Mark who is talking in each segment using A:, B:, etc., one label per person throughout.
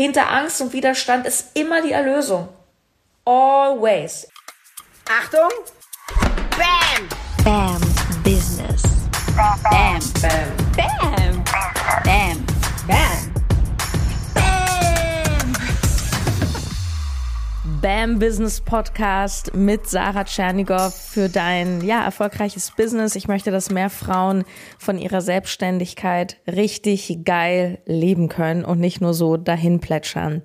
A: Hinter Angst und Widerstand ist immer die Erlösung. Always.
B: Achtung! Bam!
C: Bam Business. Bam. Bam. Bam. Bam. Bam.
A: BAM Business Podcast mit Sarah Tschernigow für dein ja, erfolgreiches Business. Ich möchte, dass mehr Frauen von ihrer Selbstständigkeit richtig geil leben können und nicht nur so dahin plätschern.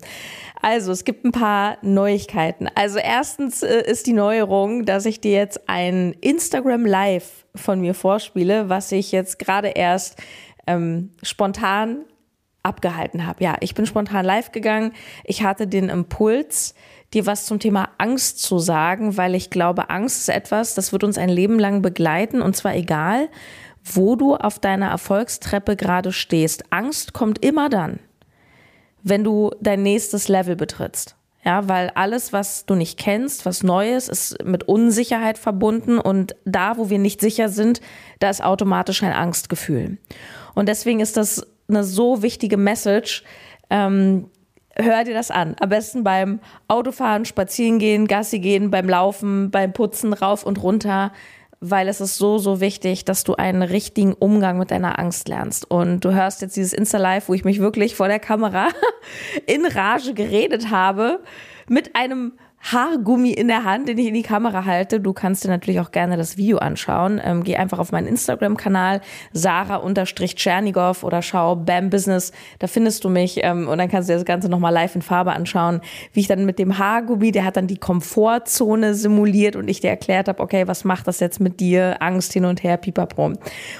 A: Also, es gibt ein paar Neuigkeiten. Also, erstens äh, ist die Neuerung, dass ich dir jetzt ein Instagram Live von mir vorspiele, was ich jetzt gerade erst ähm, spontan abgehalten habe. Ja, ich bin spontan live gegangen. Ich hatte den Impuls, dir was zum Thema Angst zu sagen, weil ich glaube, Angst ist etwas, das wird uns ein Leben lang begleiten und zwar egal, wo du auf deiner Erfolgstreppe gerade stehst. Angst kommt immer dann, wenn du dein nächstes Level betrittst. Ja, weil alles, was du nicht kennst, was Neues, ist mit Unsicherheit verbunden und da, wo wir nicht sicher sind, da ist automatisch ein Angstgefühl. Und deswegen ist das eine so wichtige Message, ähm, hör dir das an. Am besten beim Autofahren, Spazierengehen, Gassi gehen, beim Laufen, beim Putzen rauf und runter, weil es ist so, so wichtig, dass du einen richtigen Umgang mit deiner Angst lernst. Und du hörst jetzt dieses Insta-Live, wo ich mich wirklich vor der Kamera in Rage geredet habe, mit einem Haargummi in der Hand, den ich in die Kamera halte. Du kannst dir natürlich auch gerne das Video anschauen. Ähm, geh einfach auf meinen Instagram-Kanal, Sarah-Tschernigow oder schau Bam Business. Da findest du mich ähm, und dann kannst du dir das Ganze nochmal live in Farbe anschauen, wie ich dann mit dem Haargummi, der hat dann die Komfortzone simuliert und ich dir erklärt habe, okay, was macht das jetzt mit dir? Angst hin und her, pipapo.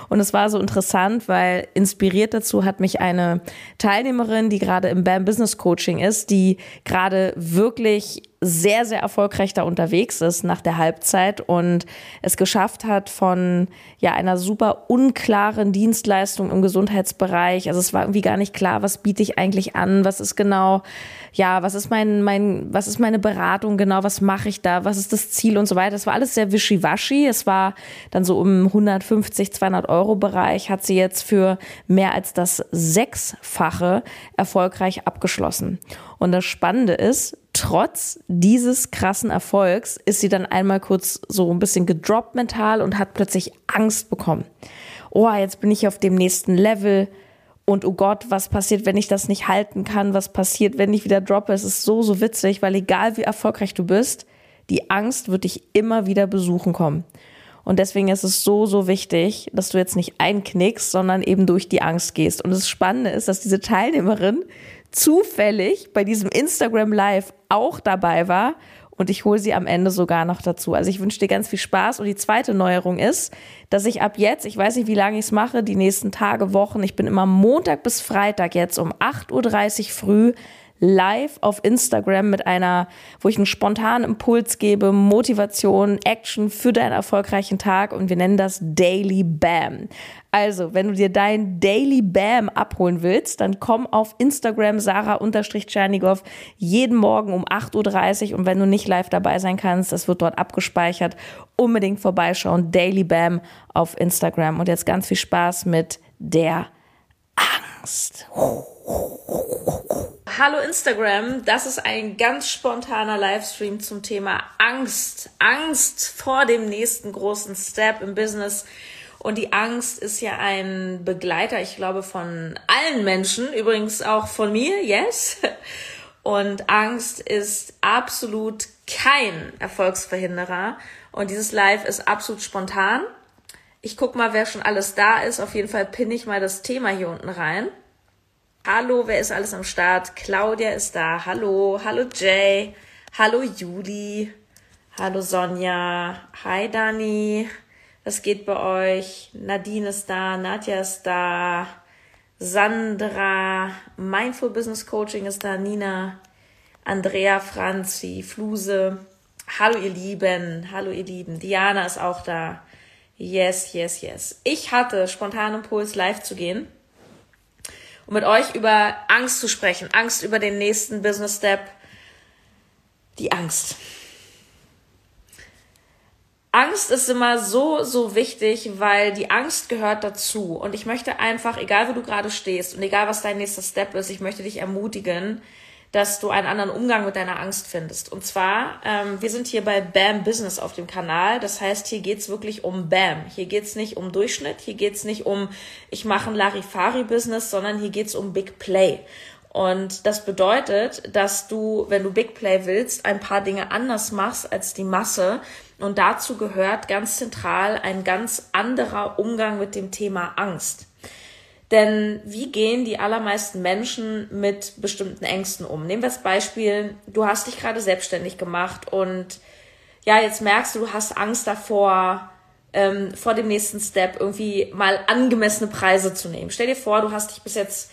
A: Und es war so interessant, weil inspiriert dazu hat mich eine Teilnehmerin, die gerade im Bam Business Coaching ist, die gerade wirklich sehr, sehr erfolgreich da unterwegs ist nach der Halbzeit und es geschafft hat von ja einer super unklaren Dienstleistung im Gesundheitsbereich. Also es war irgendwie gar nicht klar, was biete ich eigentlich an, was ist genau, ja, was ist mein, mein, was ist meine Beratung genau, was mache ich da, was ist das Ziel und so weiter. Es war alles sehr wischiwaschi. Es war dann so im 150, 200 Euro Bereich, hat sie jetzt für mehr als das Sechsfache erfolgreich abgeschlossen. Und das Spannende ist, trotz dieses krassen Erfolgs ist sie dann einmal kurz so ein bisschen gedroppt mental und hat plötzlich Angst bekommen. Oh, jetzt bin ich auf dem nächsten Level. Und oh Gott, was passiert, wenn ich das nicht halten kann? Was passiert, wenn ich wieder droppe? Es ist so, so witzig, weil egal wie erfolgreich du bist, die Angst wird dich immer wieder besuchen kommen. Und deswegen ist es so, so wichtig, dass du jetzt nicht einknickst, sondern eben durch die Angst gehst. Und das Spannende ist, dass diese Teilnehmerin zufällig bei diesem Instagram Live auch dabei war und ich hole sie am Ende sogar noch dazu. Also ich wünsche dir ganz viel Spaß. Und die zweite Neuerung ist, dass ich ab jetzt, ich weiß nicht, wie lange ich es mache, die nächsten Tage, Wochen, ich bin immer Montag bis Freitag jetzt um 8.30 Uhr früh live auf Instagram mit einer, wo ich einen spontanen Impuls gebe, Motivation, Action für deinen erfolgreichen Tag und wir nennen das Daily Bam. Also, wenn du dir dein Daily Bam abholen willst, dann komm auf Instagram Sarah-Tschernigow jeden Morgen um 8.30 Uhr und wenn du nicht live dabei sein kannst, das wird dort abgespeichert, unbedingt vorbeischauen. Daily Bam auf Instagram und jetzt ganz viel Spaß mit der Angst. Hallo Instagram, das ist ein ganz spontaner Livestream zum Thema Angst. Angst vor dem nächsten großen Step im Business. Und die Angst ist ja ein Begleiter, ich glaube, von allen Menschen, übrigens auch von mir, yes. Und Angst ist absolut kein Erfolgsverhinderer. Und dieses Live ist absolut spontan. Ich guck mal, wer schon alles da ist. Auf jeden Fall pinne ich mal das Thema hier unten rein. Hallo, wer ist alles am Start? Claudia ist da. Hallo, hallo Jay. Hallo Juli. Hallo Sonja. Hi Dani. Was geht bei euch? Nadine ist da. Nadja ist da. Sandra. Mindful Business Coaching ist da. Nina. Andrea, Franzi, Fluse. Hallo ihr Lieben. Hallo ihr Lieben. Diana ist auch da. Yes, yes, yes. Ich hatte spontanen Impuls, live zu gehen und mit euch über Angst zu sprechen. Angst über den nächsten Business Step. Die Angst. Angst ist immer so, so wichtig, weil die Angst gehört dazu. Und ich möchte einfach, egal wo du gerade stehst und egal was dein nächster Step ist, ich möchte dich ermutigen, dass du einen anderen Umgang mit deiner Angst findest. Und zwar, ähm, wir sind hier bei BAM Business auf dem Kanal. Das heißt, hier geht's wirklich um BAM. Hier geht's nicht um Durchschnitt, hier geht's nicht um, ich mache ein Larifari-Business, sondern hier geht's um Big Play. Und das bedeutet, dass du, wenn du Big Play willst, ein paar Dinge anders machst als die Masse. Und dazu gehört ganz zentral ein ganz anderer Umgang mit dem Thema Angst. Denn wie gehen die allermeisten Menschen mit bestimmten Ängsten um? Nehmen wir das Beispiel, du hast dich gerade selbstständig gemacht und ja, jetzt merkst du, du hast Angst davor, ähm, vor dem nächsten Step irgendwie mal angemessene Preise zu nehmen. Stell dir vor, du hast dich bis jetzt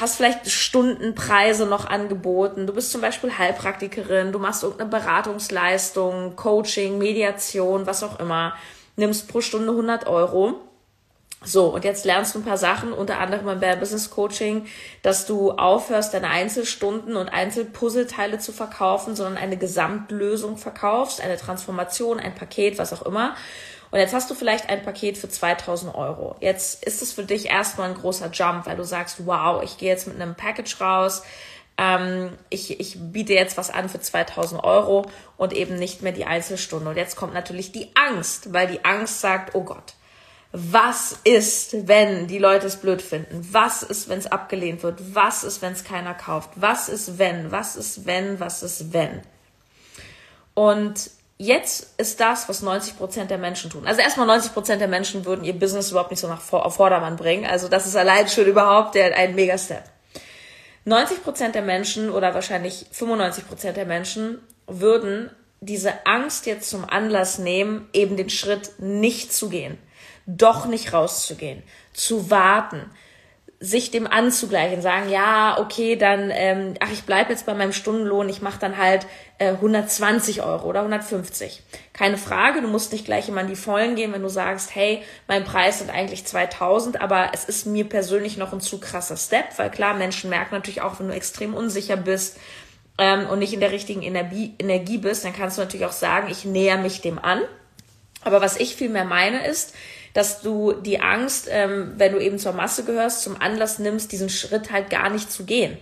A: hast vielleicht Stundenpreise noch angeboten. Du bist zum Beispiel Heilpraktikerin, du machst irgendeine Beratungsleistung, Coaching, Mediation, was auch immer, nimmst pro Stunde 100 Euro. So, und jetzt lernst du ein paar Sachen, unter anderem beim Business Coaching, dass du aufhörst, deine Einzelstunden und Einzelpuzzleteile zu verkaufen, sondern eine Gesamtlösung verkaufst, eine Transformation, ein Paket, was auch immer. Und jetzt hast du vielleicht ein Paket für 2000 Euro. Jetzt ist es für dich erstmal ein großer Jump, weil du sagst, wow, ich gehe jetzt mit einem Package raus, ähm, ich, ich biete jetzt was an für 2000 Euro und eben nicht mehr die Einzelstunde. Und jetzt kommt natürlich die Angst, weil die Angst sagt, oh Gott, was ist, wenn die Leute es blöd finden? Was ist, wenn es abgelehnt wird? Was ist, wenn es keiner kauft? Was ist, wenn? Was ist, wenn? Was ist, wenn? Und jetzt ist das, was 90 Prozent der Menschen tun. Also erstmal 90 Prozent der Menschen würden ihr Business überhaupt nicht so nach auf Vordermann bringen. Also das ist allein schon überhaupt der, ein Mega-Step. 90 Prozent der Menschen oder wahrscheinlich 95 Prozent der Menschen würden diese Angst jetzt zum Anlass nehmen, eben den Schritt nicht zu gehen, doch nicht rauszugehen, zu warten, sich dem anzugleichen, sagen, ja, okay, dann, ähm, ach, ich bleib jetzt bei meinem Stundenlohn, ich mache dann halt äh, 120 Euro oder 150. Keine Frage, du musst nicht gleich immer in die Vollen gehen, wenn du sagst, hey, mein Preis sind eigentlich 2000, aber es ist mir persönlich noch ein zu krasser Step, weil klar, Menschen merken natürlich auch, wenn du extrem unsicher bist ähm, und nicht in der richtigen Energie, Energie bist, dann kannst du natürlich auch sagen, ich näher mich dem an. Aber was ich viel mehr meine ist, dass du die Angst, ähm, wenn du eben zur Masse gehörst, zum Anlass nimmst, diesen Schritt halt gar nicht zu gehen.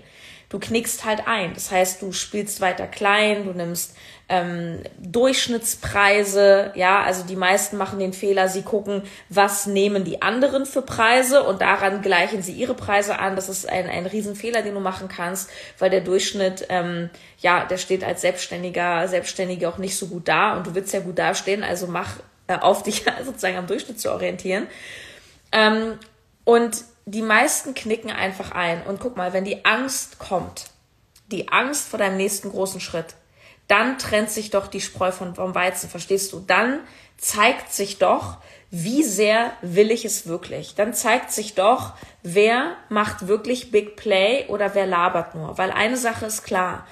A: Du knickst halt ein. Das heißt, du spielst weiter klein, du nimmst ähm, Durchschnittspreise, ja, also die meisten machen den Fehler, sie gucken, was nehmen die anderen für Preise und daran gleichen sie ihre Preise an. Das ist ein, ein Riesenfehler, den du machen kannst, weil der Durchschnitt, ähm, ja, der steht als Selbstständiger, Selbstständige auch nicht so gut da und du willst ja gut dastehen, also mach äh, auf dich sozusagen am Durchschnitt zu orientieren. Ähm, und die meisten knicken einfach ein. Und guck mal, wenn die Angst kommt, die Angst vor deinem nächsten großen Schritt, dann trennt sich doch die Spreu von, vom Weizen, verstehst du? Dann zeigt sich doch, wie sehr will ich es wirklich? Dann zeigt sich doch, wer macht wirklich Big Play oder wer labert nur. Weil eine Sache ist klar,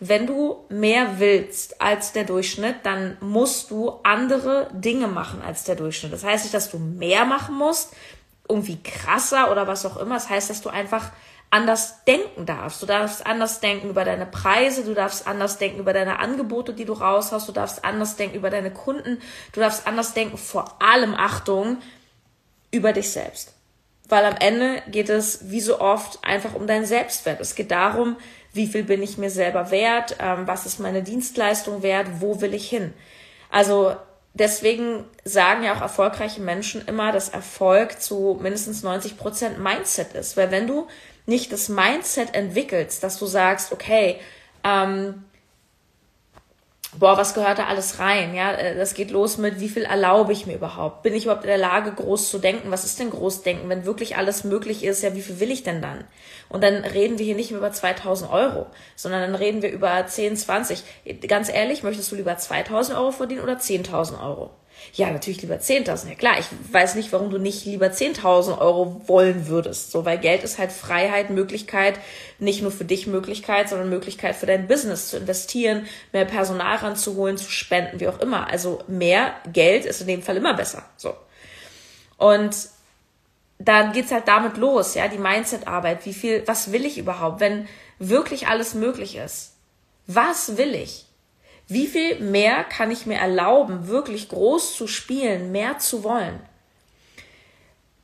A: wenn du mehr willst als der Durchschnitt, dann musst du andere Dinge machen als der Durchschnitt. Das heißt nicht, dass du mehr machen musst, irgendwie krasser oder was auch immer. Das heißt, dass du einfach anders denken darfst. Du darfst anders denken über deine Preise, du darfst anders denken über deine Angebote, die du raushaust, du darfst anders denken über deine Kunden, du darfst anders denken, vor allem Achtung, über dich selbst. Weil am Ende geht es, wie so oft, einfach um deinen Selbstwert. Es geht darum, wie viel bin ich mir selber wert, ähm, was ist meine Dienstleistung wert, wo will ich hin. Also deswegen sagen ja auch erfolgreiche Menschen immer, dass Erfolg zu mindestens 90 Prozent Mindset ist. Weil wenn du nicht das Mindset entwickelst, dass du sagst, okay, ähm, boah, was gehört da alles rein? Ja, äh, das geht los mit, wie viel erlaube ich mir überhaupt? Bin ich überhaupt in der Lage, groß zu denken? Was ist denn Großdenken? Wenn wirklich alles möglich ist, ja, wie viel will ich denn dann? Und dann reden wir hier nicht mehr über 2000 Euro, sondern dann reden wir über 10, 20. Ganz ehrlich, möchtest du lieber 2000 Euro verdienen oder 10.000 Euro? Ja, natürlich lieber 10.000. Ja klar, ich weiß nicht, warum du nicht lieber 10.000 Euro wollen würdest. So, weil Geld ist halt Freiheit, Möglichkeit, nicht nur für dich Möglichkeit, sondern Möglichkeit für dein Business zu investieren, mehr Personal ranzuholen, zu spenden, wie auch immer. Also mehr Geld ist in dem Fall immer besser. So. Und dann geht's halt damit los, ja, die Mindset-Arbeit. Wie viel, was will ich überhaupt, wenn wirklich alles möglich ist? Was will ich? Wie viel mehr kann ich mir erlauben, wirklich groß zu spielen, mehr zu wollen?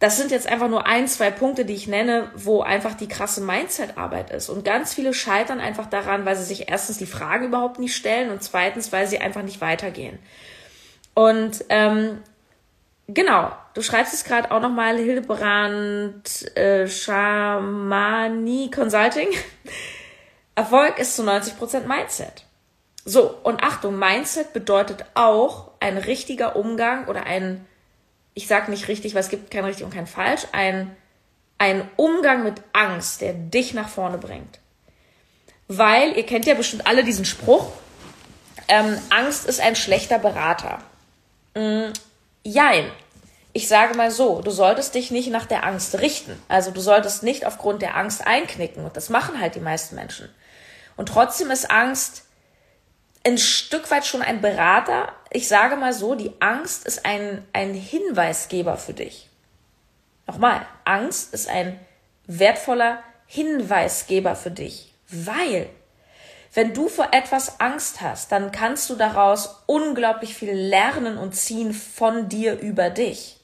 A: Das sind jetzt einfach nur ein, zwei Punkte, die ich nenne, wo einfach die krasse Mindset-Arbeit ist. Und ganz viele scheitern einfach daran, weil sie sich erstens die Fragen überhaupt nicht stellen und zweitens, weil sie einfach nicht weitergehen. Und ähm, genau, du schreibst es gerade auch nochmal Hildebrand äh, Shamani Consulting. Erfolg ist zu 90% Mindset. So, und Achtung, Mindset bedeutet auch ein richtiger Umgang oder ein, ich sage nicht richtig, weil es gibt kein richtig und kein falsch, ein, ein Umgang mit Angst, der dich nach vorne bringt. Weil, ihr kennt ja bestimmt alle diesen Spruch, ähm, Angst ist ein schlechter Berater. Mm, jein. Ich sage mal so, du solltest dich nicht nach der Angst richten. Also du solltest nicht aufgrund der Angst einknicken. Und das machen halt die meisten Menschen. Und trotzdem ist Angst ein Stück weit schon ein Berater. Ich sage mal so, die Angst ist ein, ein Hinweisgeber für dich. Nochmal, Angst ist ein wertvoller Hinweisgeber für dich, weil wenn du vor etwas Angst hast, dann kannst du daraus unglaublich viel lernen und ziehen von dir über dich.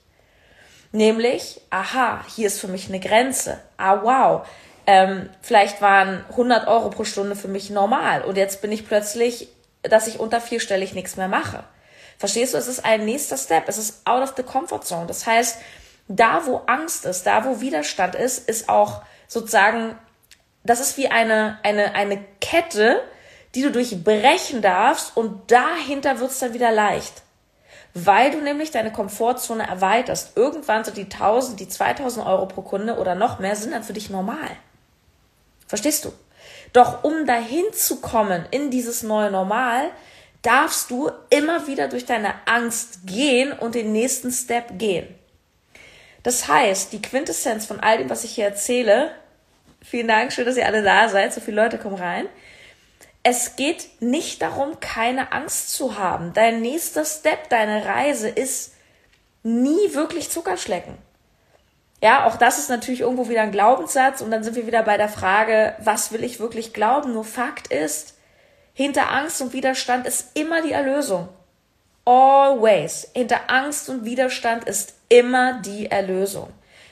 A: Nämlich, aha, hier ist für mich eine Grenze. Ah, wow. Ähm, vielleicht waren 100 Euro pro Stunde für mich normal und jetzt bin ich plötzlich dass ich unter vierstellig nichts mehr mache. Verstehst du? Es ist ein nächster Step. Es ist out of the comfort zone. Das heißt, da wo Angst ist, da wo Widerstand ist, ist auch sozusagen, das ist wie eine, eine, eine Kette, die du durchbrechen darfst und dahinter wird es dann wieder leicht. Weil du nämlich deine Komfortzone erweiterst. Irgendwann sind die 1000, die 2000 Euro pro Kunde oder noch mehr sind dann für dich normal. Verstehst du? Doch um dahin zu kommen in dieses neue Normal, darfst du immer wieder durch deine Angst gehen und den nächsten Step gehen. Das heißt, die Quintessenz von all dem, was ich hier erzähle, vielen Dank, schön, dass ihr alle da seid, so viele Leute kommen rein. Es geht nicht darum, keine Angst zu haben. Dein nächster Step, deine Reise ist nie wirklich Zuckerschlecken. Ja, auch das ist natürlich irgendwo wieder ein Glaubenssatz und dann sind wir wieder bei der Frage, was will ich wirklich glauben? Nur Fakt ist, hinter Angst und Widerstand ist immer die Erlösung. Always. Hinter Angst und Widerstand ist immer die Erlösung.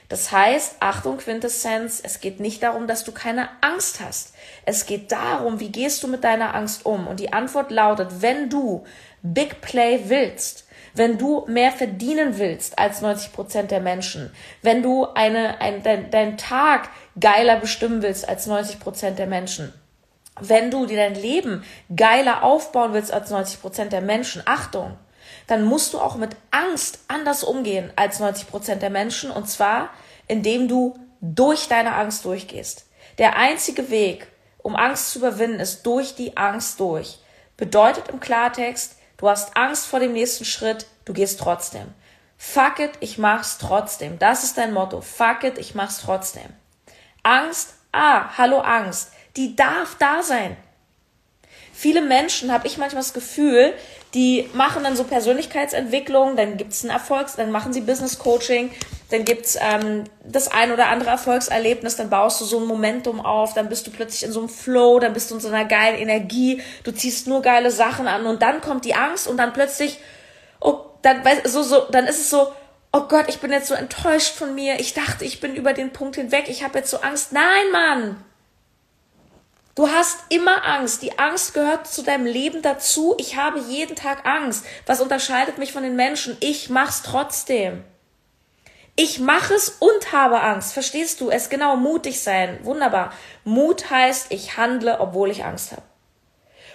A: Das heißt, Achtung, Quintessenz, es geht nicht darum, dass du keine Angst hast. Es geht darum, wie gehst du mit deiner Angst um? Und die Antwort lautet, wenn du Big Play willst, wenn du mehr verdienen willst als 90 Prozent der Menschen, wenn du eine, ein, dein, deinen Tag geiler bestimmen willst als 90 Prozent der Menschen, wenn du dir dein Leben geiler aufbauen willst als 90 Prozent der Menschen, Achtung, dann musst du auch mit Angst anders umgehen als 90 Prozent der Menschen und zwar, indem du durch deine Angst durchgehst. Der einzige Weg, um Angst zu überwinden, ist durch die Angst durch. Bedeutet im Klartext, Du hast Angst vor dem nächsten Schritt, du gehst trotzdem. Fuck it, ich mach's trotzdem. Das ist dein Motto. Fuck it, ich mach's trotzdem. Angst, ah, hallo Angst, die darf da sein. Viele Menschen, habe ich manchmal das Gefühl, die machen dann so Persönlichkeitsentwicklung, dann gibt's ein Erfolgs, dann machen sie Business Coaching, dann gibt's ähm, das ein oder andere Erfolgserlebnis, dann baust du so ein Momentum auf, dann bist du plötzlich in so einem Flow, dann bist du in so einer geilen Energie, du ziehst nur geile Sachen an und dann kommt die Angst und dann plötzlich, oh, dann, so, so, dann ist es so, oh Gott, ich bin jetzt so enttäuscht von mir, ich dachte, ich bin über den Punkt hinweg, ich habe jetzt so Angst. Nein, Mann! Du hast immer Angst. Die Angst gehört zu deinem Leben dazu. Ich habe jeden Tag Angst. Was unterscheidet mich von den Menschen? Ich mach's trotzdem. Ich mache es und habe Angst. Verstehst du? Es genau mutig sein. Wunderbar. Mut heißt, ich handle, obwohl ich Angst habe.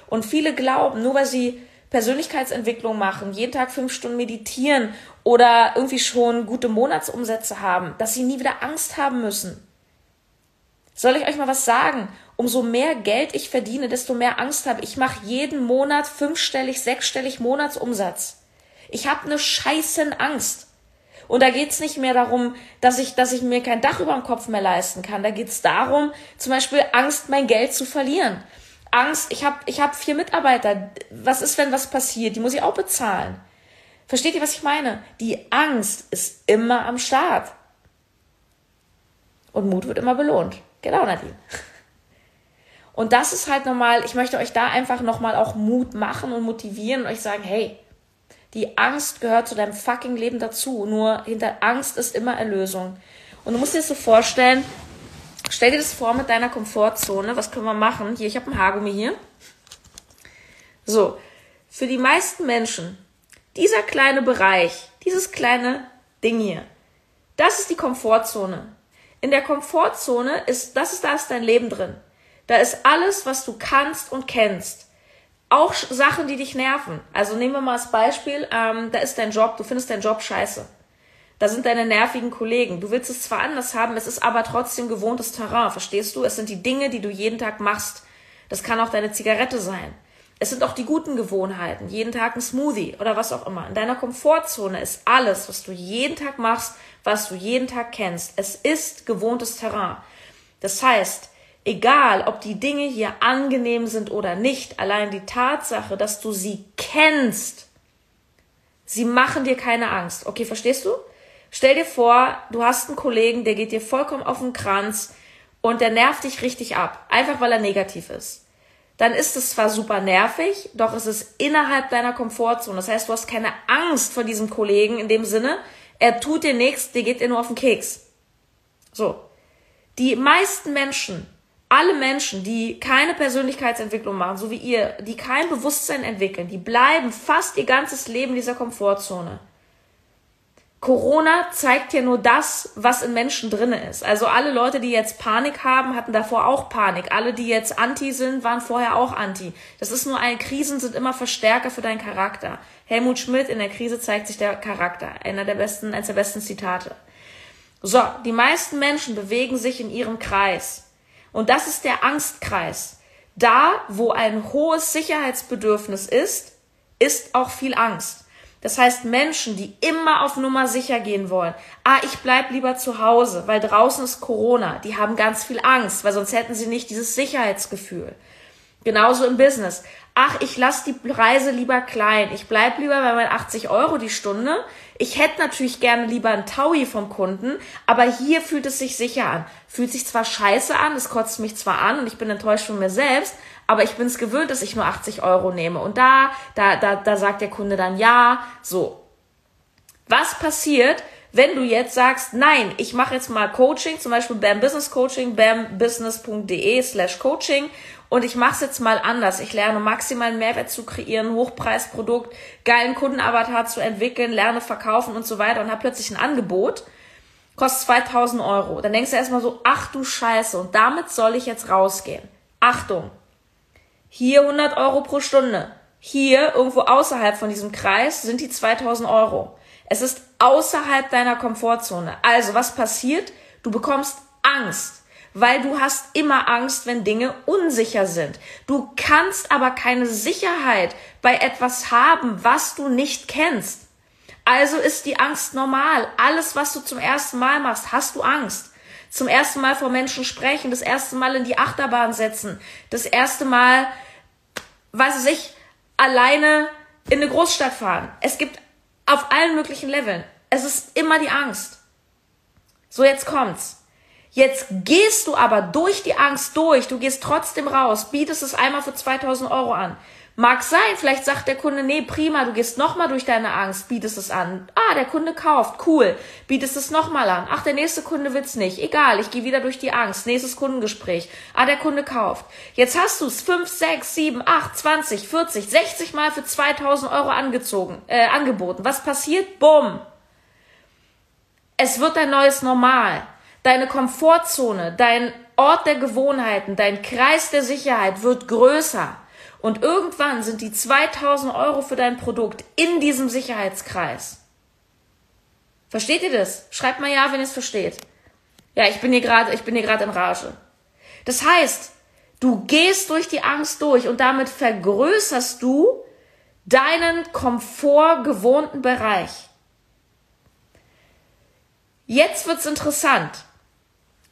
A: Und viele glauben, nur weil sie Persönlichkeitsentwicklung machen, jeden Tag fünf Stunden meditieren oder irgendwie schon gute Monatsumsätze haben, dass sie nie wieder Angst haben müssen. Soll ich euch mal was sagen? Umso mehr Geld ich verdiene, desto mehr Angst habe. Ich mache jeden Monat fünfstellig, sechsstellig Monatsumsatz. Ich habe eine scheißen Angst. Und da geht's nicht mehr darum, dass ich, dass ich mir kein Dach über dem Kopf mehr leisten kann. Da geht's darum, zum Beispiel Angst, mein Geld zu verlieren. Angst, ich habe ich hab vier Mitarbeiter. Was ist, wenn was passiert? Die muss ich auch bezahlen. Versteht ihr, was ich meine? Die Angst ist immer am Start. Und Mut wird immer belohnt. Genau, Nadine. Und das ist halt nochmal, ich möchte euch da einfach nochmal auch Mut machen und motivieren und euch sagen, hey, die Angst gehört zu deinem fucking Leben dazu. Nur hinter Angst ist immer Erlösung. Und du musst dir das so vorstellen, stell dir das vor mit deiner Komfortzone. Was können wir machen? Hier, ich habe ein Haargummi hier. So, für die meisten Menschen, dieser kleine Bereich, dieses kleine Ding hier, das ist die Komfortzone. In der Komfortzone ist, das ist, da ist dein Leben drin. Da ist alles, was du kannst und kennst. Auch Sachen, die dich nerven. Also nehmen wir mal als Beispiel, ähm, da ist dein Job, du findest deinen Job scheiße. Da sind deine nervigen Kollegen. Du willst es zwar anders haben, es ist aber trotzdem gewohntes Terrain, verstehst du? Es sind die Dinge, die du jeden Tag machst. Das kann auch deine Zigarette sein. Es sind auch die guten Gewohnheiten, jeden Tag ein Smoothie oder was auch immer. In deiner Komfortzone ist alles, was du jeden Tag machst, was du jeden Tag kennst. Es ist gewohntes Terrain. Das heißt, Egal, ob die Dinge hier angenehm sind oder nicht, allein die Tatsache, dass du sie kennst, sie machen dir keine Angst. Okay, verstehst du? Stell dir vor, du hast einen Kollegen, der geht dir vollkommen auf den Kranz und der nervt dich richtig ab, einfach weil er negativ ist. Dann ist es zwar super nervig, doch es ist innerhalb deiner Komfortzone. Das heißt, du hast keine Angst vor diesem Kollegen in dem Sinne, er tut dir nichts, dir geht dir nur auf den Keks. So. Die meisten Menschen alle Menschen, die keine Persönlichkeitsentwicklung machen, so wie ihr, die kein Bewusstsein entwickeln, die bleiben fast ihr ganzes Leben in dieser Komfortzone. Corona zeigt ja nur das, was in Menschen drinne ist. Also alle Leute, die jetzt Panik haben, hatten davor auch Panik. Alle, die jetzt anti sind, waren vorher auch anti. Das ist nur eine Krisen sind immer Verstärker für deinen Charakter. Helmut Schmidt in der Krise zeigt sich der Charakter. Einer der besten, eines der besten Zitate. So, die meisten Menschen bewegen sich in ihrem Kreis. Und das ist der Angstkreis. Da, wo ein hohes Sicherheitsbedürfnis ist, ist auch viel Angst. Das heißt, Menschen, die immer auf Nummer sicher gehen wollen, ah, ich bleib lieber zu Hause, weil draußen ist Corona, die haben ganz viel Angst, weil sonst hätten sie nicht dieses Sicherheitsgefühl. Genauso im Business. Ach, ich lasse die Preise lieber klein. Ich bleib lieber bei meinen 80 Euro die Stunde. Ich hätte natürlich gerne lieber einen Taui vom Kunden, aber hier fühlt es sich sicher an. Fühlt sich zwar scheiße an, es kotzt mich zwar an und ich bin enttäuscht von mir selbst, aber ich bin es gewöhnt, dass ich nur 80 Euro nehme. Und da, da, da, da sagt der Kunde dann ja, so. Was passiert, wenn du jetzt sagst, nein, ich mache jetzt mal Coaching, zum Beispiel BAM Business Coaching, bambusiness.de slash Coaching und ich mache es jetzt mal anders. Ich lerne maximalen Mehrwert zu kreieren, Hochpreisprodukt, geilen Kundenavatar zu entwickeln, lerne verkaufen und so weiter und habe plötzlich ein Angebot, kostet 2000 Euro. Dann denkst du erstmal so, ach du Scheiße, und damit soll ich jetzt rausgehen. Achtung, hier 100 Euro pro Stunde. Hier, irgendwo außerhalb von diesem Kreis, sind die 2000 Euro. Es ist außerhalb deiner Komfortzone. Also, was passiert? Du bekommst Angst weil du hast immer Angst, wenn Dinge unsicher sind. Du kannst aber keine Sicherheit bei etwas haben, was du nicht kennst. Also ist die Angst normal. Alles, was du zum ersten Mal machst, hast du Angst. Zum ersten Mal vor Menschen sprechen, das erste Mal in die Achterbahn setzen, das erste Mal, weiß ich, alleine in eine Großstadt fahren. Es gibt auf allen möglichen Leveln. Es ist immer die Angst. So, jetzt kommt's. Jetzt gehst du aber durch die Angst durch, du gehst trotzdem raus, bietest es einmal für 2000 Euro an. Mag sein, vielleicht sagt der Kunde, nee, prima, du gehst nochmal durch deine Angst, bietest es an. Ah, der Kunde kauft, cool, bietest es nochmal an. Ach, der nächste Kunde will's nicht. Egal, ich gehe wieder durch die Angst. Nächstes Kundengespräch. Ah, der Kunde kauft. Jetzt hast du es 5, 6, 7, 8, 20, 40, 60 Mal für 2000 Euro angezogen, äh, angeboten. Was passiert? Bumm. Es wird ein neues Normal. Deine Komfortzone, dein Ort der Gewohnheiten, dein Kreis der Sicherheit wird größer. Und irgendwann sind die 2000 Euro für dein Produkt in diesem Sicherheitskreis. Versteht ihr das? Schreibt mal ja, wenn ihr es versteht. Ja, ich bin hier gerade, ich bin hier gerade in Rage. Das heißt, du gehst durch die Angst durch und damit vergrößerst du deinen komfortgewohnten Bereich. Jetzt wird's interessant.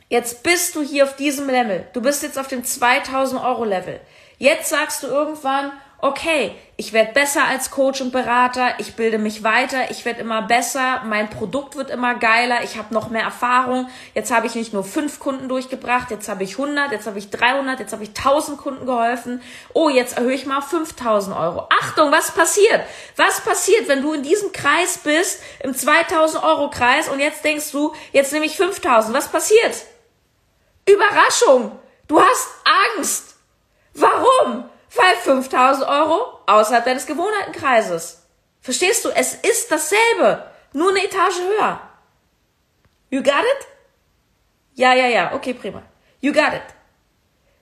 A: Jetzt bist du hier auf diesem Level. Du bist jetzt auf dem 2000 Euro Level. Jetzt sagst du irgendwann, okay, ich werde besser als Coach und Berater, ich bilde mich weiter, ich werde immer besser, mein Produkt wird immer geiler, ich habe noch mehr Erfahrung. Jetzt habe ich nicht nur fünf Kunden durchgebracht, jetzt habe ich 100, jetzt habe ich 300, jetzt habe ich 1000 Kunden geholfen. Oh, jetzt erhöhe ich mal auf 5000 Euro. Achtung, was passiert? Was passiert, wenn du in diesem Kreis bist, im 2000 Euro Kreis und jetzt denkst du, jetzt nehme ich 5000. Was passiert? Überraschung! Du hast Angst! Warum? Weil 5000 Euro außerhalb deines Gewohnheitenkreises. Verstehst du? Es ist dasselbe. Nur eine Etage höher. You got it? Ja, ja, ja. Okay, prima. You got it.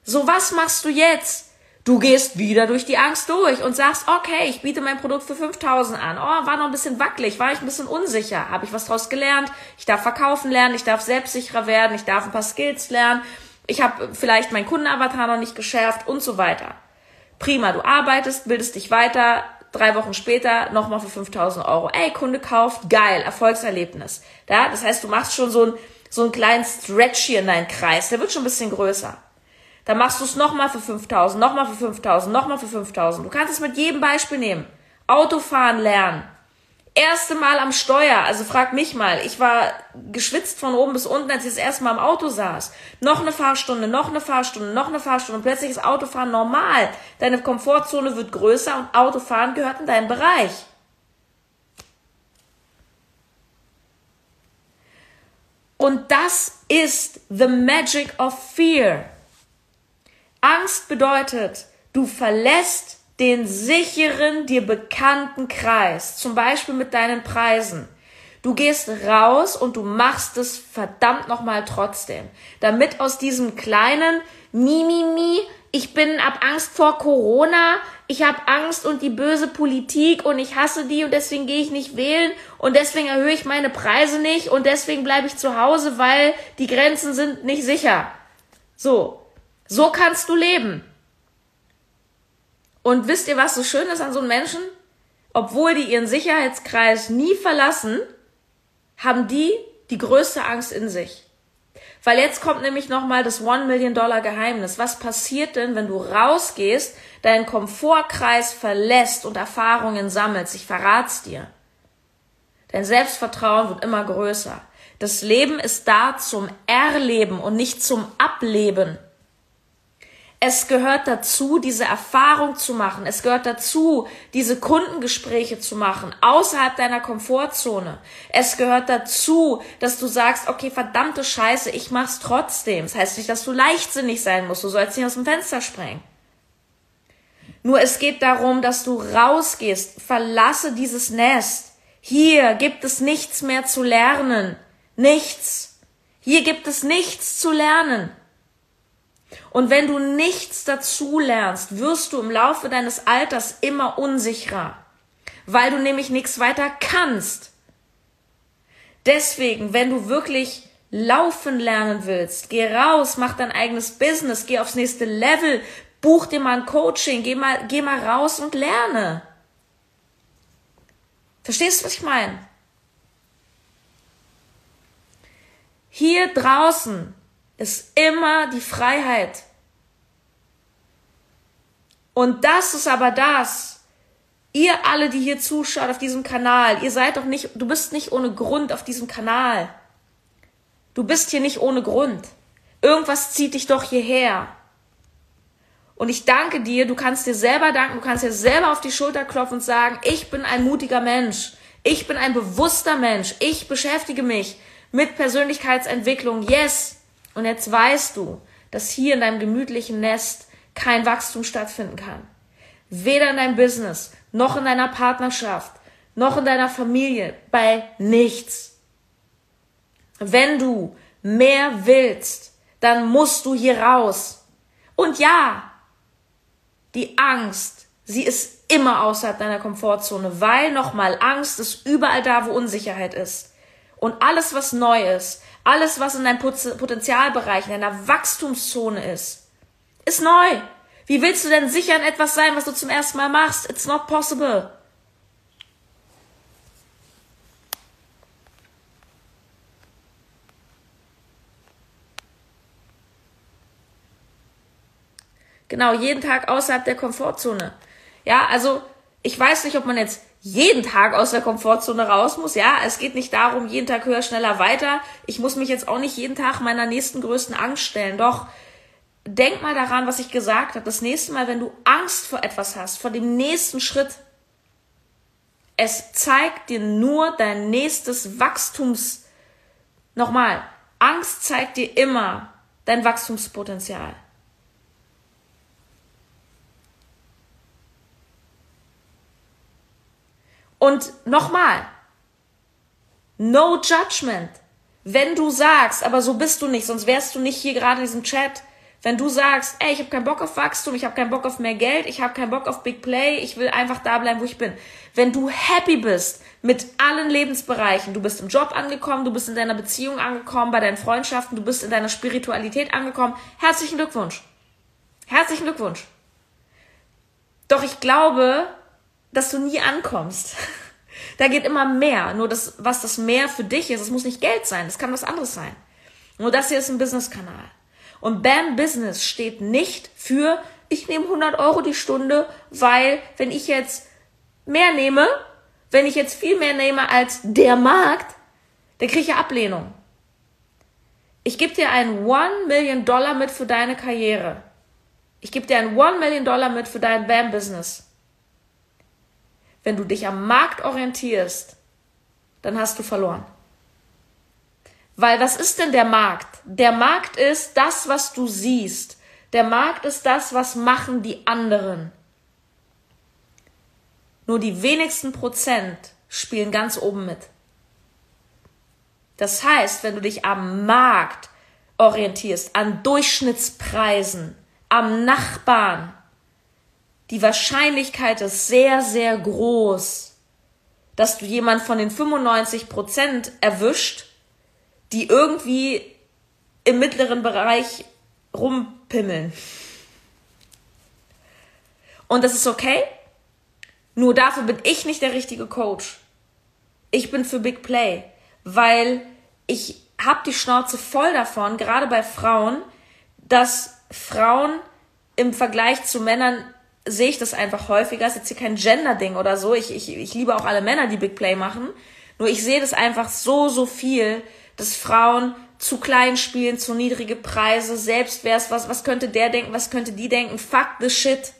A: So, was machst du jetzt? Du gehst wieder durch die Angst durch und sagst, okay, ich biete mein Produkt für 5000 an. Oh, war noch ein bisschen wackelig, war ich ein bisschen unsicher. Habe ich was draus gelernt? Ich darf verkaufen lernen, ich darf selbstsicherer werden, ich darf ein paar Skills lernen. Ich habe vielleicht meinen Kundenavatar noch nicht geschärft und so weiter. Prima, du arbeitest, bildest dich weiter, drei Wochen später nochmal für 5000 Euro. Ey, Kunde kauft, geil, Erfolgserlebnis. Ja, das heißt, du machst schon so, ein, so einen kleinen Stretch hier in deinen Kreis, der wird schon ein bisschen größer. Dann machst du es nochmal für 5000, nochmal für 5000, nochmal für 5000. Du kannst es mit jedem Beispiel nehmen. Autofahren lernen erste Mal am Steuer, also frag mich mal, ich war geschwitzt von oben bis unten, als ich das erste Mal im Auto saß. Noch eine Fahrstunde, noch eine Fahrstunde, noch eine Fahrstunde und plötzlich ist Autofahren normal. Deine Komfortzone wird größer und Autofahren gehört in deinen Bereich. Und das ist the magic of fear. Angst bedeutet, du verlässt den sicheren, dir bekannten Kreis, zum Beispiel mit deinen Preisen. Du gehst raus und du machst es verdammt nochmal trotzdem, damit aus diesem kleinen Mimimi, ich bin ab Angst vor Corona, ich habe Angst und die böse Politik und ich hasse die und deswegen gehe ich nicht wählen und deswegen erhöhe ich meine Preise nicht und deswegen bleibe ich zu Hause, weil die Grenzen sind nicht sicher. So, so kannst du leben. Und wisst ihr, was so schön ist an so einem Menschen? Obwohl die ihren Sicherheitskreis nie verlassen, haben die die größte Angst in sich. Weil jetzt kommt nämlich nochmal das One Million Dollar Geheimnis. Was passiert denn, wenn du rausgehst, deinen Komfortkreis verlässt und Erfahrungen sammelst? Ich verrat's dir. Dein Selbstvertrauen wird immer größer. Das Leben ist da zum Erleben und nicht zum Ableben. Es gehört dazu, diese Erfahrung zu machen. Es gehört dazu, diese Kundengespräche zu machen, außerhalb deiner Komfortzone. Es gehört dazu, dass du sagst, okay, verdammte Scheiße, ich mach's trotzdem. Das heißt nicht, dass du leichtsinnig sein musst. Du sollst nicht aus dem Fenster springen. Nur es geht darum, dass du rausgehst. Verlasse dieses Nest. Hier gibt es nichts mehr zu lernen. Nichts. Hier gibt es nichts zu lernen. Und wenn du nichts dazu lernst, wirst du im Laufe deines Alters immer unsicherer, weil du nämlich nichts weiter kannst. Deswegen, wenn du wirklich laufen lernen willst, geh raus, mach dein eigenes Business, geh aufs nächste Level, buch dir mal ein Coaching, geh mal, geh mal raus und lerne. Verstehst du, was ich meine? Hier draußen ist immer die Freiheit. Und das ist aber das. Ihr alle, die hier zuschaut auf diesem Kanal, ihr seid doch nicht, du bist nicht ohne Grund auf diesem Kanal. Du bist hier nicht ohne Grund. Irgendwas zieht dich doch hierher. Und ich danke dir, du kannst dir selber danken, du kannst dir selber auf die Schulter klopfen und sagen, ich bin ein mutiger Mensch. Ich bin ein bewusster Mensch. Ich beschäftige mich mit Persönlichkeitsentwicklung. Yes, und jetzt weißt du, dass hier in deinem gemütlichen Nest kein Wachstum stattfinden kann. Weder in deinem Business, noch in deiner Partnerschaft, noch in deiner Familie, bei nichts. Wenn du mehr willst, dann musst du hier raus. Und ja, die Angst, sie ist immer außerhalb deiner Komfortzone, weil nochmal Angst ist überall da, wo Unsicherheit ist. Und alles, was neu ist, alles, was in deinem Potenzialbereich, in deiner Wachstumszone ist, ist neu. Wie willst du denn sicher in etwas sein, was du zum ersten Mal machst? It's not possible. Genau, jeden Tag außerhalb der Komfortzone. Ja, also ich weiß nicht, ob man jetzt jeden Tag aus der Komfortzone raus muss. Ja, es geht nicht darum, jeden Tag höher, schneller, weiter. Ich muss mich jetzt auch nicht jeden Tag meiner nächsten größten Angst stellen. Doch denk mal daran, was ich gesagt habe. Das nächste Mal, wenn du Angst vor etwas hast, vor dem nächsten Schritt, es zeigt dir nur dein nächstes Wachstums. Nochmal, Angst zeigt dir immer dein Wachstumspotenzial. Und nochmal, no judgment. Wenn du sagst, aber so bist du nicht, sonst wärst du nicht hier gerade in diesem Chat. Wenn du sagst, ey, ich habe keinen Bock auf Wachstum, ich habe keinen Bock auf mehr Geld, ich habe keinen Bock auf Big Play, ich will einfach da bleiben, wo ich bin. Wenn du happy bist mit allen Lebensbereichen, du bist im Job angekommen, du bist in deiner Beziehung angekommen, bei deinen Freundschaften, du bist in deiner Spiritualität angekommen, herzlichen Glückwunsch. Herzlichen Glückwunsch. Doch ich glaube, dass du nie ankommst. Da geht immer mehr. Nur das, was das mehr für dich ist, es muss nicht Geld sein, es kann was anderes sein. Nur das hier ist ein Business-Kanal. Und BAM Business steht nicht für, ich nehme 100 Euro die Stunde, weil wenn ich jetzt mehr nehme, wenn ich jetzt viel mehr nehme als der Markt, dann kriege ich ja Ablehnung. Ich gebe dir einen One Million Dollar mit für deine Karriere. Ich gebe dir einen One Million Dollar mit für dein BAM Business wenn du dich am Markt orientierst, dann hast du verloren. Weil was ist denn der Markt? Der Markt ist das, was du siehst. Der Markt ist das, was machen die anderen. Nur die wenigsten Prozent spielen ganz oben mit. Das heißt, wenn du dich am Markt orientierst, an Durchschnittspreisen, am Nachbarn, die Wahrscheinlichkeit ist sehr, sehr groß, dass du jemand von den 95 Prozent erwischt, die irgendwie im mittleren Bereich rumpimmeln. Und das ist okay. Nur dafür bin ich nicht der richtige Coach. Ich bin für Big Play, weil ich habe die Schnauze voll davon, gerade bei Frauen, dass Frauen im Vergleich zu Männern sehe ich das einfach häufiger. Es ist jetzt hier kein Gender-Ding oder so. Ich, ich, ich liebe auch alle Männer, die Big Play machen. Nur ich sehe das einfach so, so viel, dass Frauen zu klein spielen, zu niedrige Preise, selbst wär's was, was könnte der denken, was könnte die denken, fuck the shit.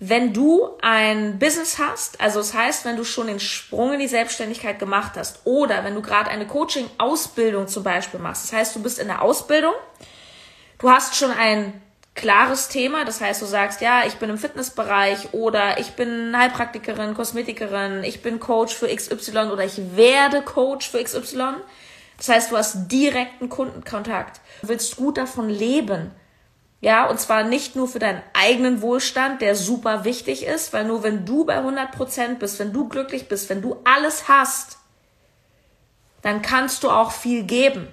A: Wenn du ein Business hast, also es das heißt, wenn du schon den Sprung in die Selbstständigkeit gemacht hast oder wenn du gerade eine Coaching-Ausbildung zum Beispiel machst, das heißt, du bist in der Ausbildung, du hast schon ein klares Thema, das heißt, du sagst, ja, ich bin im Fitnessbereich oder ich bin Heilpraktikerin, Kosmetikerin, ich bin Coach für XY oder ich werde Coach für XY. Das heißt, du hast direkten Kundenkontakt. Du willst gut davon leben. Ja, und zwar nicht nur für deinen eigenen Wohlstand, der super wichtig ist, weil nur wenn du bei 100 Prozent bist, wenn du glücklich bist, wenn du alles hast, dann kannst du auch viel geben.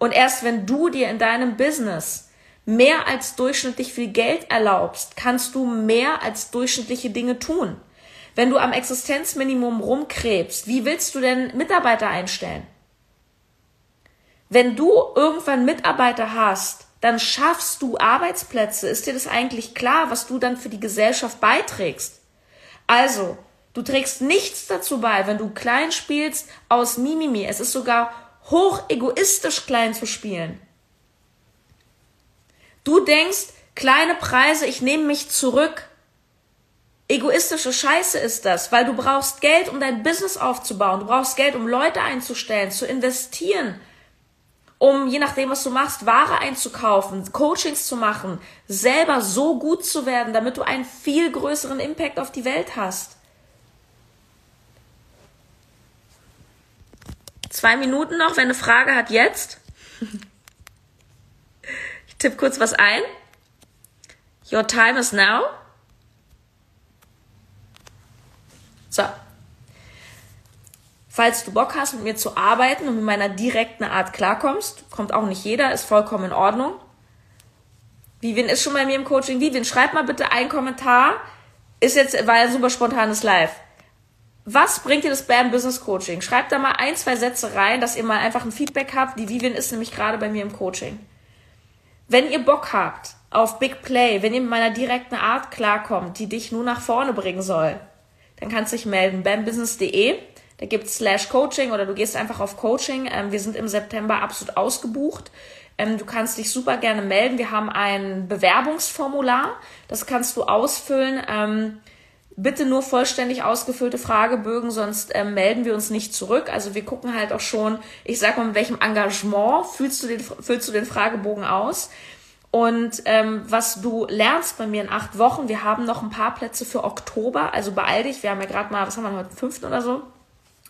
A: Und erst wenn du dir in deinem Business mehr als durchschnittlich viel Geld erlaubst, kannst du mehr als durchschnittliche Dinge tun. Wenn du am Existenzminimum rumkrebst, wie willst du denn Mitarbeiter einstellen? Wenn du irgendwann Mitarbeiter hast, dann schaffst du Arbeitsplätze. Ist dir das eigentlich klar, was du dann für die Gesellschaft beiträgst? Also, du trägst nichts dazu bei, wenn du klein spielst aus Mimimi. Es ist sogar hoch egoistisch klein zu spielen. Du denkst, kleine Preise, ich nehme mich zurück. Egoistische Scheiße ist das, weil du brauchst Geld, um dein Business aufzubauen. Du brauchst Geld, um Leute einzustellen, zu investieren, um je nachdem, was du machst, Ware einzukaufen, Coachings zu machen, selber so gut zu werden, damit du einen viel größeren Impact auf die Welt hast. Zwei Minuten noch, wenn eine Frage hat, jetzt. Ich tippe kurz was ein. Your time is now. So. Falls du Bock hast, mit mir zu arbeiten und mit meiner direkten Art klarkommst, kommt auch nicht jeder, ist vollkommen in Ordnung. Vivian ist schon bei mir im Coaching. Vivian, schreib mal bitte einen Kommentar. Ist jetzt, war ein super spontanes Live. Was bringt dir das BAM Business Coaching? Schreibt da mal ein, zwei Sätze rein, dass ihr mal einfach ein Feedback habt. Die Vivian ist nämlich gerade bei mir im Coaching. Wenn ihr Bock habt auf Big Play, wenn ihr mit meiner direkten Art klarkommt, die dich nur nach vorne bringen soll, dann kannst du dich melden. bambusiness.de, da gibt's Slash Coaching oder du gehst einfach auf Coaching. Ähm, wir sind im September absolut ausgebucht. Ähm, du kannst dich super gerne melden. Wir haben ein Bewerbungsformular, das kannst du ausfüllen. Bitte nur vollständig ausgefüllte Fragebögen, sonst ähm, melden wir uns nicht zurück. Also wir gucken halt auch schon, ich sag mal, mit welchem Engagement füllst du den, füllst du den Fragebogen aus. Und ähm, was du lernst bei mir in acht Wochen, wir haben noch ein paar Plätze für Oktober, also beeil dich, wir haben ja gerade mal, was haben wir heute, fünften oder so,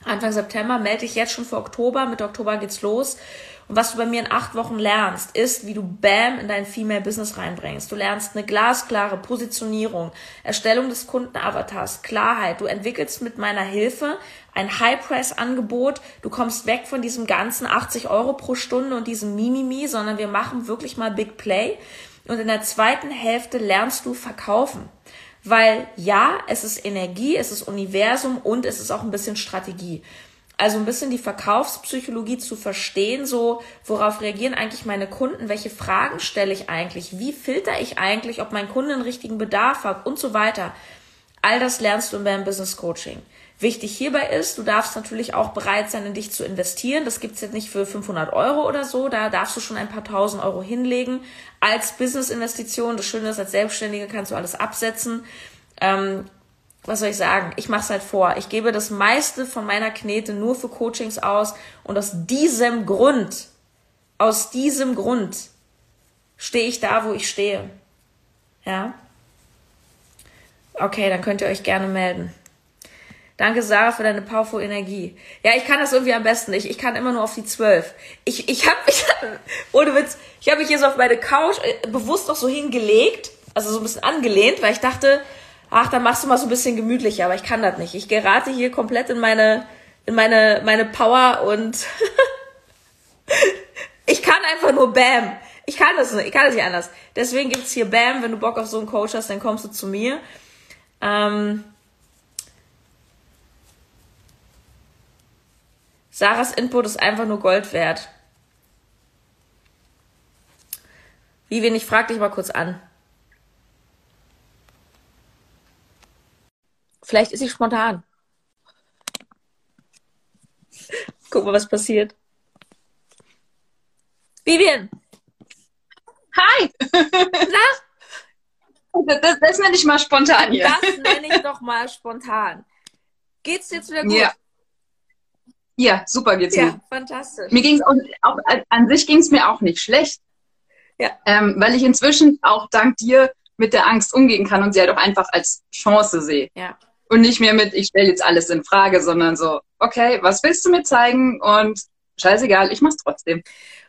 A: Anfang September, melde dich jetzt schon für Oktober, mit Oktober geht's los. Und was du bei mir in acht Wochen lernst, ist, wie du BAM in dein Female Business reinbringst. Du lernst eine glasklare Positionierung, Erstellung des Kundenavatars, Klarheit. Du entwickelst mit meiner Hilfe ein High-Price-Angebot. Du kommst weg von diesem ganzen 80 Euro pro Stunde und diesem Mimimi, sondern wir machen wirklich mal Big Play. Und in der zweiten Hälfte lernst du verkaufen. Weil ja, es ist Energie, es ist Universum und es ist auch ein bisschen Strategie also ein bisschen die Verkaufspsychologie zu verstehen, so worauf reagieren eigentlich meine Kunden, welche Fragen stelle ich eigentlich, wie filter ich eigentlich, ob mein Kunde einen richtigen Bedarf hat und so weiter. All das lernst du deinem Business Coaching. Wichtig hierbei ist, du darfst natürlich auch bereit sein, in dich zu investieren. Das gibt's jetzt nicht für 500 Euro oder so. Da darfst du schon ein paar tausend Euro hinlegen als Business-Investition. Das Schöne ist, als Selbstständige kannst du alles absetzen. Ähm, was soll ich sagen? Ich mache es halt vor. Ich gebe das meiste von meiner Knete nur für Coachings aus und aus diesem Grund, aus diesem Grund stehe ich da, wo ich stehe. Ja? Okay, dann könnt ihr euch gerne melden. Danke, Sarah, für deine powerful Energie. Ja, ich kann das irgendwie am besten nicht. Ich kann immer nur auf die zwölf. Ich, ich habe mich, ohne Witz, ich habe mich hier so auf meine Couch äh, bewusst noch so hingelegt, also so ein bisschen angelehnt, weil ich dachte, ach, dann machst du mal so ein bisschen gemütlicher, aber ich kann das nicht. Ich gerate hier komplett in meine, in meine, meine Power und ich kann einfach nur Bam. Ich kann das nicht, ich kann das nicht anders. Deswegen gibt's hier Bam, wenn du Bock auf so einen Coach hast, dann kommst du zu mir. Ähm, Sarahs Input ist einfach nur Gold wert. Vivian, ich frag dich mal kurz an. Vielleicht ist sie spontan. Guck mal, was passiert. Vivian!
D: Hi! Na? Das, das nenne ich mal spontan hier.
A: Das nenne ich doch mal spontan. Geht's dir jetzt wieder gut?
D: Ja. Ja, super geht's
A: ja,
D: mir.
A: fantastisch.
D: Mir ging's auch, auch an sich ging es mir auch nicht schlecht.
A: Ja.
D: Ähm, weil ich inzwischen auch dank dir mit der Angst umgehen kann und sie halt auch einfach als Chance sehe.
A: Ja.
D: Und nicht mehr mit, ich stelle jetzt alles in Frage, sondern so, okay, was willst du mir zeigen? Und scheißegal, ich mach's trotzdem.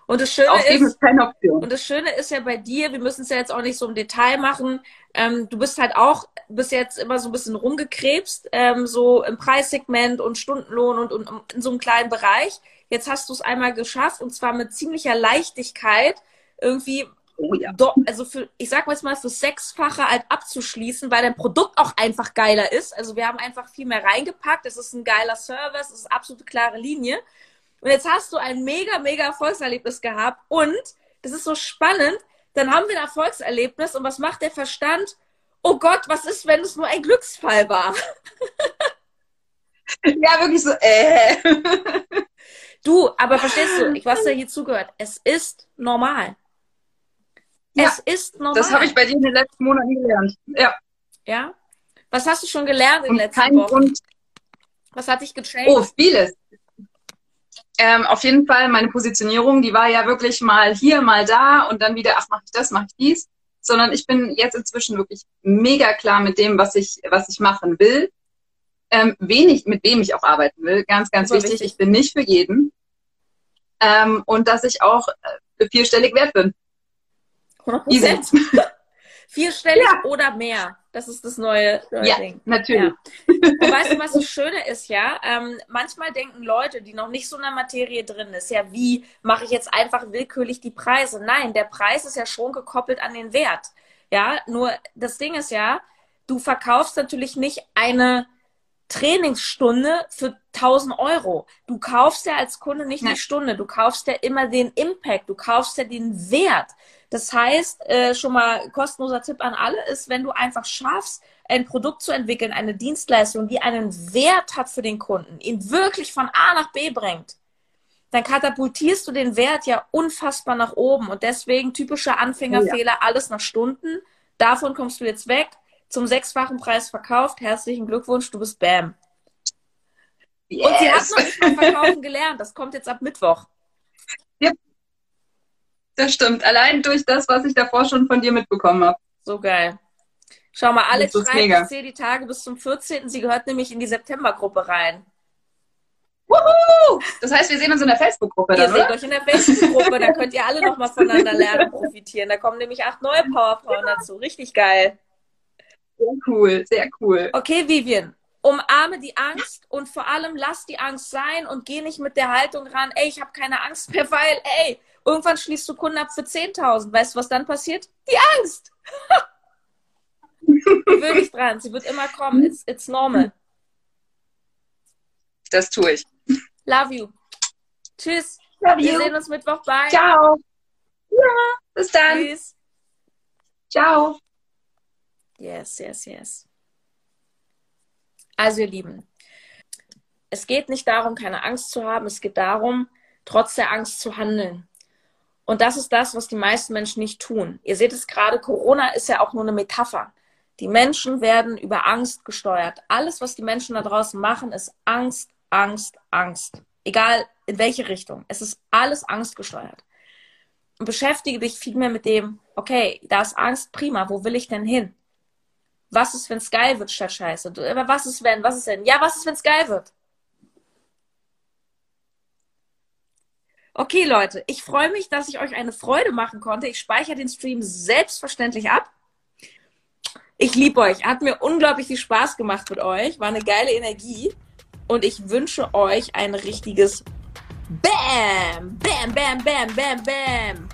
A: Und das Schöne
D: Aufgeben
A: ist,
D: ist keine Option.
A: und das Schöne ist ja bei dir, wir müssen es ja jetzt auch nicht so im Detail machen. Ähm, du bist halt auch bis jetzt immer so ein bisschen rumgekrebst, ähm, so im Preissegment und Stundenlohn und, und in so einem kleinen Bereich. Jetzt hast du es einmal geschafft und zwar mit ziemlicher Leichtigkeit irgendwie
D: Oh ja.
A: also für, ich sag mal jetzt mal, für Sechsfache halt abzuschließen, weil dein Produkt auch einfach geiler ist. Also wir haben einfach viel mehr reingepackt. Es ist ein geiler Service, es ist absolute klare Linie. Und jetzt hast du ein mega, mega Erfolgserlebnis gehabt und das ist so spannend. Dann haben wir ein Erfolgserlebnis und was macht der Verstand? Oh Gott, was ist, wenn es nur ein Glücksfall war?
D: Ja, wirklich so, äh.
A: Du, aber verstehst du, ich was da hier zugehört, es ist normal.
D: Ja,
A: es ist normal.
D: Das habe ich bei dir in den letzten Monaten gelernt. Ja.
A: Ja? Was hast du schon gelernt in den letzten
D: kein
A: Wochen?
D: Grund.
A: Was hat dich gechanged?
D: Oh, vieles. Ähm, auf jeden Fall meine Positionierung, die war ja wirklich mal hier, mal da und dann wieder, ach, mache ich das, mache ich dies. Sondern ich bin jetzt inzwischen wirklich mega klar mit dem, was ich, was ich machen will. Ähm, wenig, mit wem ich auch arbeiten will. Ganz, ganz wichtig.
A: wichtig.
D: Ich bin nicht für jeden. Ähm, und dass ich auch äh, vierstellig wert bin.
A: 100
D: Easy.
A: Vierstellig
D: Ja.
A: oder mehr. Das ist das neue, neue
D: Ja,
A: Ding.
D: natürlich.
A: Und weißt du, was das Schöne ist, ja? Ähm, manchmal denken Leute, die noch nicht so in der Materie drin ist, ja, wie mache ich jetzt einfach willkürlich die Preise? Nein, der Preis ist ja schon gekoppelt an den Wert. Ja, nur das Ding ist ja, du verkaufst natürlich nicht eine Trainingsstunde für 1000 Euro. Du kaufst ja als Kunde nicht
D: Nein.
A: die Stunde, du kaufst ja immer den Impact, du kaufst ja den Wert. Das heißt, äh, schon mal kostenloser Tipp an alle ist, wenn du einfach schaffst, ein Produkt zu entwickeln, eine Dienstleistung, die einen Wert hat für den Kunden, ihn wirklich von A nach B bringt, dann katapultierst du den Wert ja unfassbar nach oben. Und deswegen typischer Anfängerfehler, ja. alles nach Stunden. Davon kommst du jetzt weg, zum sechsfachen Preis verkauft. Herzlichen Glückwunsch, du bist Bam. Yes. Und sie hat noch nicht mal verkaufen gelernt. Das kommt jetzt ab Mittwoch.
D: Das stimmt. Allein durch das, was ich davor schon von dir mitbekommen habe.
A: So geil. Schau mal, Alex schreibt, ich sehe die Tage bis zum 14. Sie gehört nämlich in die Septembergruppe rein.
D: Wuhu! Das heißt, wir sehen uns in der Facebook-Gruppe.
A: Ihr seht euch in der Facebook-Gruppe, da könnt ihr alle nochmal voneinander lernen und profitieren. Da kommen nämlich acht neue Powerfrauen ja. dazu. Richtig geil.
D: Sehr cool, sehr cool.
A: Okay, Vivian, umarme die Angst und vor allem lass die Angst sein und geh nicht mit der Haltung ran, ey, ich habe keine Angst mehr, weil, ey, irgendwann schließt du Kunden ab für 10.000. Weißt du, was dann passiert? Die Angst! Dich dran, sie wird immer kommen. It's, it's normal.
D: Das tue ich.
A: Love you. Tschüss.
D: Love
A: Wir
D: you.
A: sehen uns Mittwoch. Bye.
D: Ciao. Ja, bis dann.
A: Tschüss.
D: Ciao.
A: Yes, yes, yes. Also ihr Lieben, es geht nicht darum, keine Angst zu haben, es geht darum, trotz der Angst zu handeln. Und das ist das, was die meisten Menschen nicht tun. Ihr seht es gerade, Corona ist ja auch nur eine Metapher. Die Menschen werden über Angst gesteuert. Alles, was die Menschen da draußen machen, ist Angst, Angst, Angst. Egal in welche Richtung. Es ist alles angstgesteuert. Und beschäftige dich vielmehr mit dem, okay, da ist Angst, prima, wo will ich denn hin? Was ist, wenn es geil wird statt Scheiße? Was ist, wenn? Was ist denn? Ja, was ist, wenn es geil wird? Okay, Leute, ich freue mich, dass ich euch eine Freude machen konnte. Ich speichere den Stream selbstverständlich ab. Ich liebe euch. Hat mir unglaublich viel Spaß gemacht mit euch. War eine geile Energie. Und ich wünsche euch ein richtiges Bam! Bam, bam, bam, bam, bam!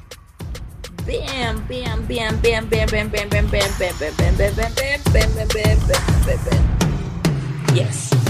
A: bam, bam, bam, bam, bam, bam, bam, bam, bam, bam, bam, bam, bam, bam, bam, bam, bam, bam, bam, bam. Yes.